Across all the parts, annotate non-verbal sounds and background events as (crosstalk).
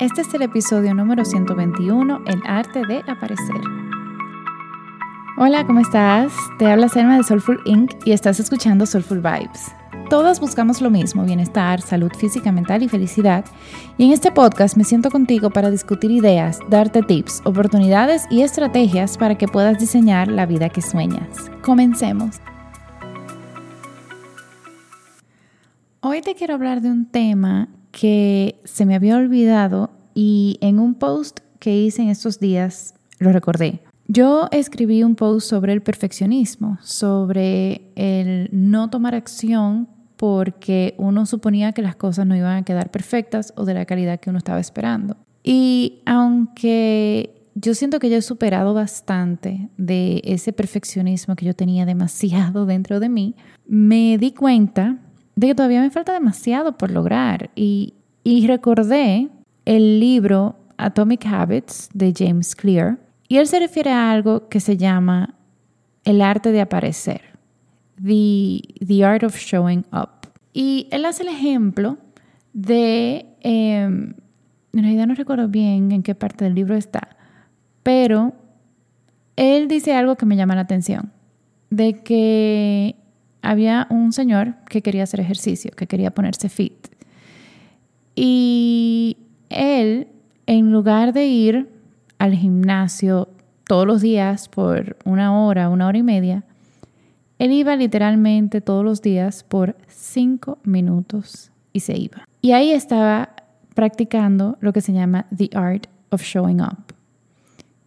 Este es el episodio número 121, El arte de aparecer. Hola, ¿cómo estás? Te habla Selma de Soulful Inc. y estás escuchando Soulful Vibes. Todas buscamos lo mismo, bienestar, salud física, mental y felicidad. Y en este podcast me siento contigo para discutir ideas, darte tips, oportunidades y estrategias para que puedas diseñar la vida que sueñas. Comencemos. Hoy te quiero hablar de un tema que se me había olvidado y en un post que hice en estos días lo recordé. Yo escribí un post sobre el perfeccionismo, sobre el no tomar acción porque uno suponía que las cosas no iban a quedar perfectas o de la calidad que uno estaba esperando. Y aunque yo siento que yo he superado bastante de ese perfeccionismo que yo tenía demasiado (laughs) dentro de mí, me di cuenta de que todavía me falta demasiado por lograr. Y, y recordé el libro Atomic Habits de James Clear. Y él se refiere a algo que se llama el arte de aparecer the, Art of Showing Up. Y él hace el ejemplo de, em, en realidad no recuerdo bien en qué parte del libro está, pero él dice algo que me llama la atención, de que había un señor que quería hacer ejercicio, que quería ponerse fit. Y él, en lugar de ir al gimnasio todos los días por una hora, una hora y media, él iba literalmente todos los días por cinco minutos y se iba. Y ahí estaba practicando lo que se llama the art of showing up.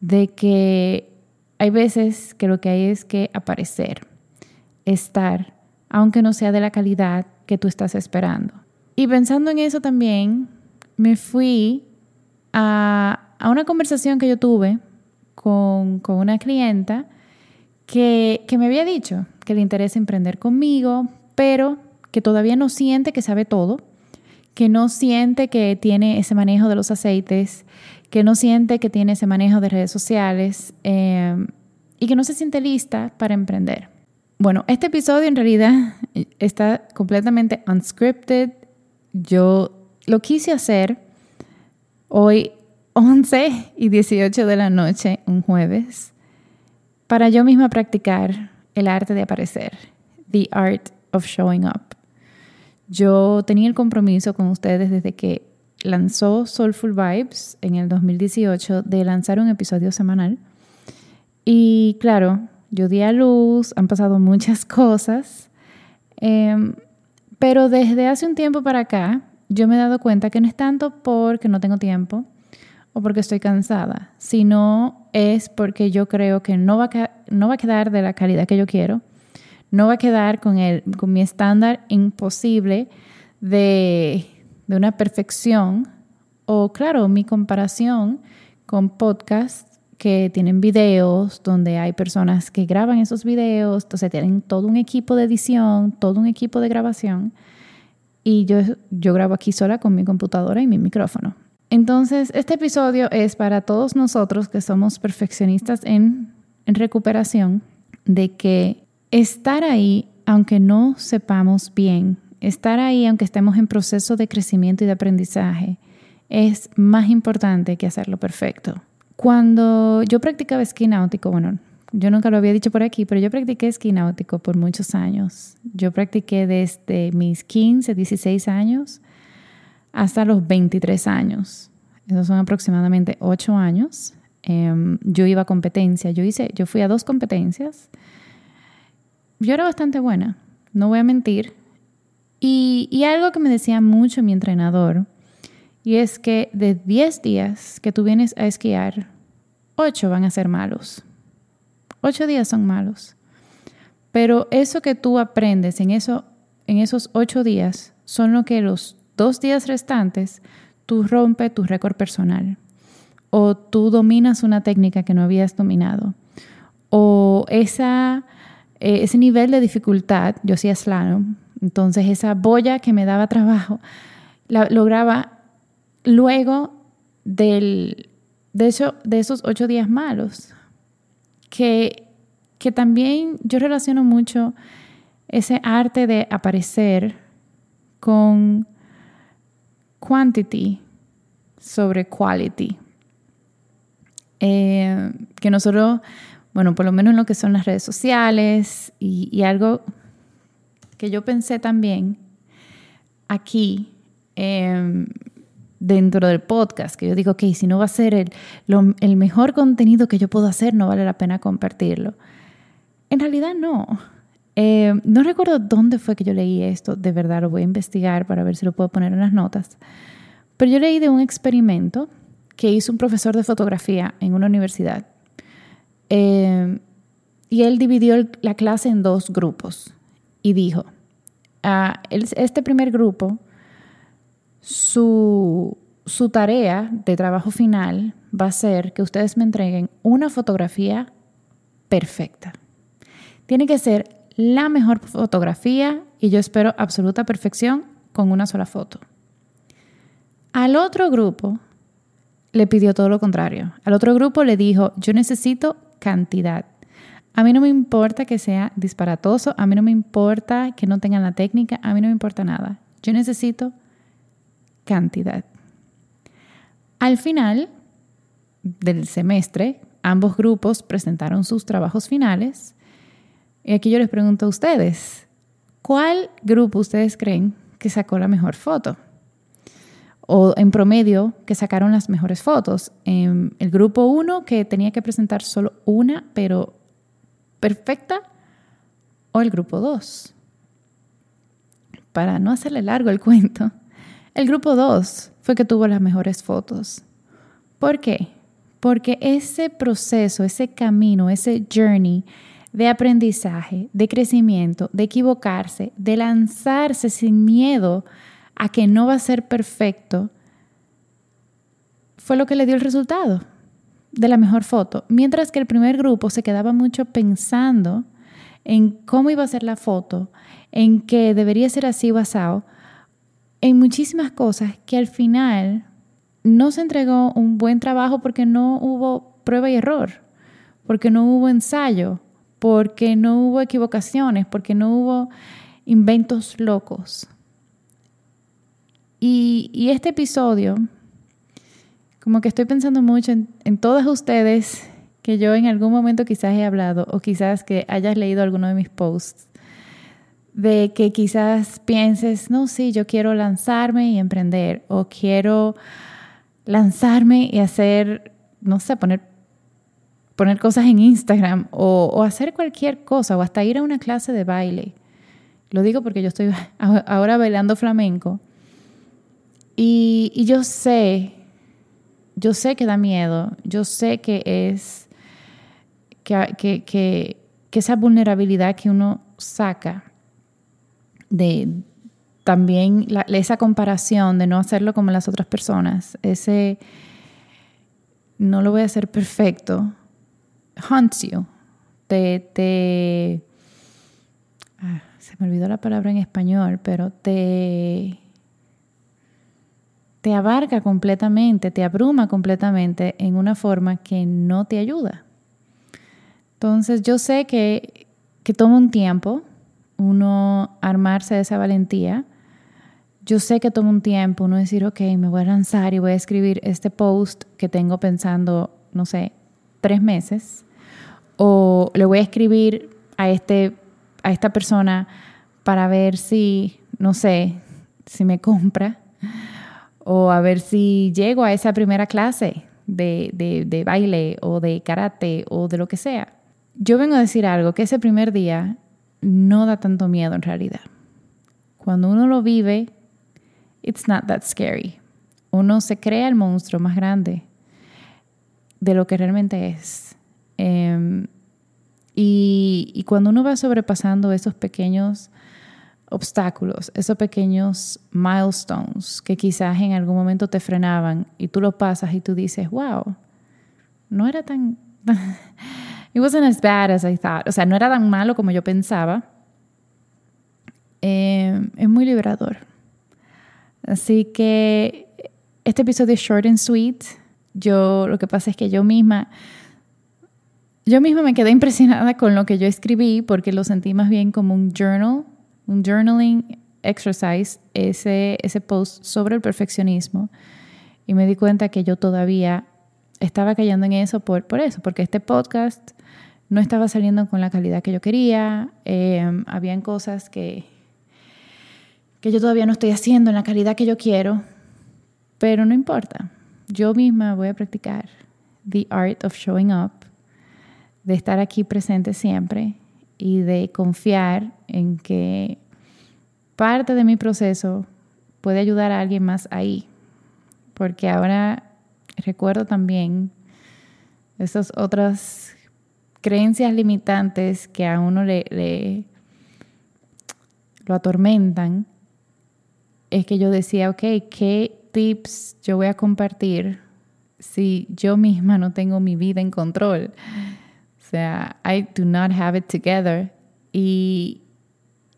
De que hay veces que lo que hay es que aparecer, estar, aunque no sea de la calidad que tú estás esperando. Y pensando en eso también, me fui a, a una conversación que yo tuve con, con una clienta que, que me había dicho que le interesa emprender conmigo, pero que todavía no siente que sabe todo, que no siente que tiene ese manejo de los aceites, que no siente que tiene ese manejo de redes sociales em, y que no se siente lista para emprender. Bueno, este episodio en realidad está completamente unscripted. Yo lo quise hacer hoy (laughs) 11 y 18 de la noche, un jueves, para yo misma practicar el arte de aparecer, the art of showing up. Yo tenía el compromiso con ustedes desde que lanzó Soulful Vibes en el 2018 de lanzar un episodio semanal. Y claro, yo di a luz, han pasado muchas (laughs) cosas, em, pero desde hace un tiempo para acá yo me he dado cuenta que no es tanto porque no tengo tiempo o porque estoy cansada, sino es porque yo creo que no va a, no va a quedar de la calidad que yo quiero, no va a quedar con, el, con mi estándar imposible de, de una perfección o claro, mi comparación con podcasts que tienen videos donde hay personas que graban esos videos, entonces tienen todo un equipo de edición, todo un equipo de grabación y yo, yo grabo aquí sola con mi computadora y mi micrófono. Entonces, este episodio es para todos nosotros que somos perfeccionistas en, recuperación, de que estar ahí, aunque no sepamos bien, estar ahí, aunque estemos en proceso de crecimiento y de aprendizaje, es más importante que hacerlo perfecto. Cuando yo practicaba esquí náutico, bueno, yo nunca lo había dicho por aquí, pero yo practiqué esquí náutico por muchos años. Yo practiqué desde mis 15, 16 años hasta los 23 años. Esos son aproximadamente 8 años. Em, yo iba a competencia. Yo, hice, yo fui a dos competencias. Yo era bastante buena, no voy a mentir. Y, y algo que me decía mucho mi entrenador, y es que de 10 días que tú vienes a esquiar, 8 van a ser malos. 8 días son malos. Pero eso que tú aprendes en, eso, en esos 8 días son lo que los dos días restantes tú rompes tu récord personal o tú dominas una técnica que no habías dominado o eh, ese nivel de dificultad, yo hacía slalom, entonces esa boya que me daba trabajo, la lograba luego del, de, eso, de esos ocho días malos, que, que también yo relaciono mucho ese arte de aparecer con quantity sobre quality. Eh, que nosotros, bueno, por lo menos en lo que son las redes sociales y, algo que yo pensé también aquí em, dentro del podcast, que yo digo, ok, si no va a ser el, el mejor contenido que yo puedo hacer, no vale la pena compartirlo. En realidad no. Eh, no recuerdo dónde fue que yo leí esto, de verdad lo voy a investigar para ver si lo puedo poner en las notas. Pero yo leí de un experimento que hizo un profesor de fotografía en una universidad. Eh, y él dividió la clase en dos grupos y dijo, a este primer grupo, su, su tarea de trabajo final va a ser que ustedes me entreguen una fotografía perfecta. Tiene que ser la mejor fotografía y yo espero absoluta perfección con una sola foto. Al otro grupo le pidió todo lo contrario. Al otro grupo le dijo, yo necesito cantidad. A mí no me importa que sea disparatoso, a mí no me importa que no tengan la técnica, a mí no me importa nada. Yo necesito cantidad. Al final del semestre, ambos grupos presentaron sus trabajos finales y aquí yo les pregunto a ustedes, ¿cuál grupo ustedes creen que sacó la mejor foto? O en promedio, que sacaron las mejores fotos. En el grupo 1, que tenía que presentar solo una, pero perfecta, o el grupo 2. Para no hacerle largo el cuento, el grupo 2 fue que tuvo las mejores fotos. ¿Por qué? Porque ese proceso, ese camino, ese journey, de aprendizaje, de crecimiento, de equivocarse, de lanzarse sin miedo a que no va a ser perfecto, fue lo que le dio el resultado de la mejor foto. Mientras que el primer grupo se quedaba mucho pensando en cómo iba a ser la foto, en que debería ser así basado, en muchísimas cosas que al final no se entregó un buen trabajo porque no hubo prueba y error, porque no hubo ensayo, porque no hubo equivocaciones, porque no hubo inventos locos. Y, este episodio, como que estoy pensando mucho en, en todas ustedes que yo en algún momento quizás he hablado o quizás que hayas leído alguno de mis posts, de que quizás pienses, no, sí, yo quiero lanzarme y emprender o quiero lanzarme y hacer, no sé, poner poner cosas en Instagram o, hacer cualquier cosa o hasta ir a una clase de baile. Lo digo porque yo estoy (laughs) ahora bailando flamenco y, yo sé, yo sé que da miedo, yo sé que es que, esa vulnerabilidad que uno saca de también esa comparación de no hacerlo como las otras personas, ese no lo voy a hacer perfecto, haunts you, te, ah, se me olvidó la palabra en español, pero te, te abarca completamente, te abruma completamente en una forma que no te ayuda. Entonces yo sé que, que toma un tiempo uno armarse de esa valentía. Yo sé que toma un tiempo uno decir, ok, me voy a lanzar y voy a escribir este post que tengo pensando, no sé, tres meses o le voy a escribir a, este, a esta persona para ver si, no sé, si me compra o a ver si llego a esa primera clase de, de, de baile o de karate o de lo que sea. Yo vengo a decir algo, que ese primer día no da tanto miedo en realidad. Cuando uno lo vive, it's not that scary. Uno se crea el monstruo más grande de lo que realmente es. Em, y, cuando uno va sobrepasando esos pequeños obstáculos, esos pequeños milestones que quizás en algún momento te frenaban y tú lo pasas y tú dices, wow, no era tan... (laughs) It wasn't as bad as I thought. O sea, no era tan malo como yo pensaba. Em, es muy liberador. Así que este episodio es short and sweet. Yo lo que pasa es que yo misma, yo misma me quedé impresionada con lo que yo escribí porque lo sentí más bien como un journal, un journaling exercise, ese, ese post sobre el perfeccionismo. Y me di cuenta que yo todavía estaba cayendo en eso por, por eso, porque este podcast no estaba saliendo con la calidad que yo quería. Eh, habían cosas que, que yo todavía no estoy haciendo en la calidad que yo quiero, pero no importa. Yo misma voy a practicar the art of showing up, de estar aquí presente siempre y de confiar en que parte de mi proceso puede ayudar a alguien más ahí. Porque ahora recuerdo también esas otras creencias limitantes que a uno le, lo atormentan. Es que yo decía, ok, ¿qué tips yo voy a compartir si yo misma no tengo mi vida en control? O sea, I do not have it together. Y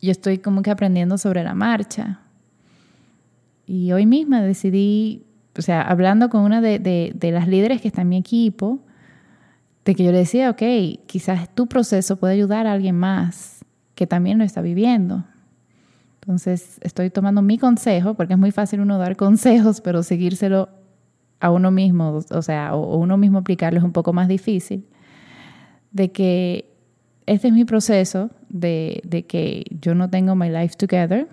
yo estoy como que aprendiendo sobre la marcha. Y hoy misma decidí, o sea, hablando con una de, de, las líderes que está en mi equipo, de que yo le decía, ok, quizás tu proceso puede ayudar a alguien más que también lo está viviendo. Entonces, estoy tomando mi consejo, porque es muy fácil uno dar consejos, pero seguírselo a uno mismo, o sea, o uno mismo aplicarlo es un poco más difícil, de que este es mi proceso de, de que yo no tengo my life together,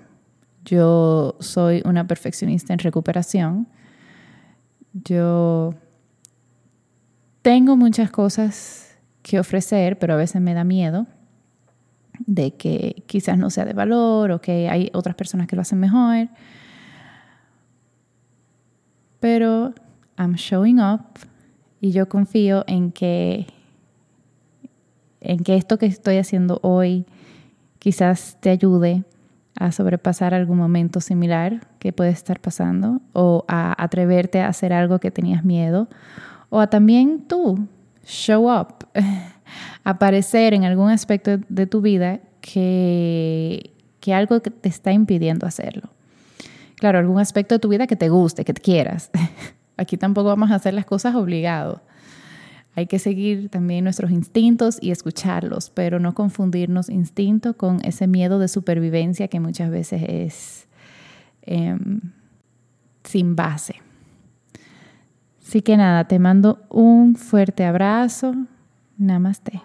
yo soy una perfeccionista en recuperación, yo tengo muchas cosas que ofrecer, pero a veces me da miedo de que quizás no sea de valor o que hay otras personas que lo hacen mejor. Pero I'm showing up y yo confío en que en que esto que estoy haciendo hoy quizás te ayude a sobrepasar algún momento similar que puede estar pasando o a atreverte a hacer algo que tenías miedo o a también tú show up, (laughs) aparecer en algún aspecto de tu vida que, que algo que te está impidiendo hacerlo. Claro, algún aspecto de tu vida que te guste, que te quieras. (laughs) Aquí tampoco vamos a hacer las cosas obligados. Hay que seguir también nuestros instintos y escucharlos, pero no confundirnos instinto con ese miedo de supervivencia que muchas veces es em, sin base. Así que nada, te mando un fuerte abrazo. Namaste.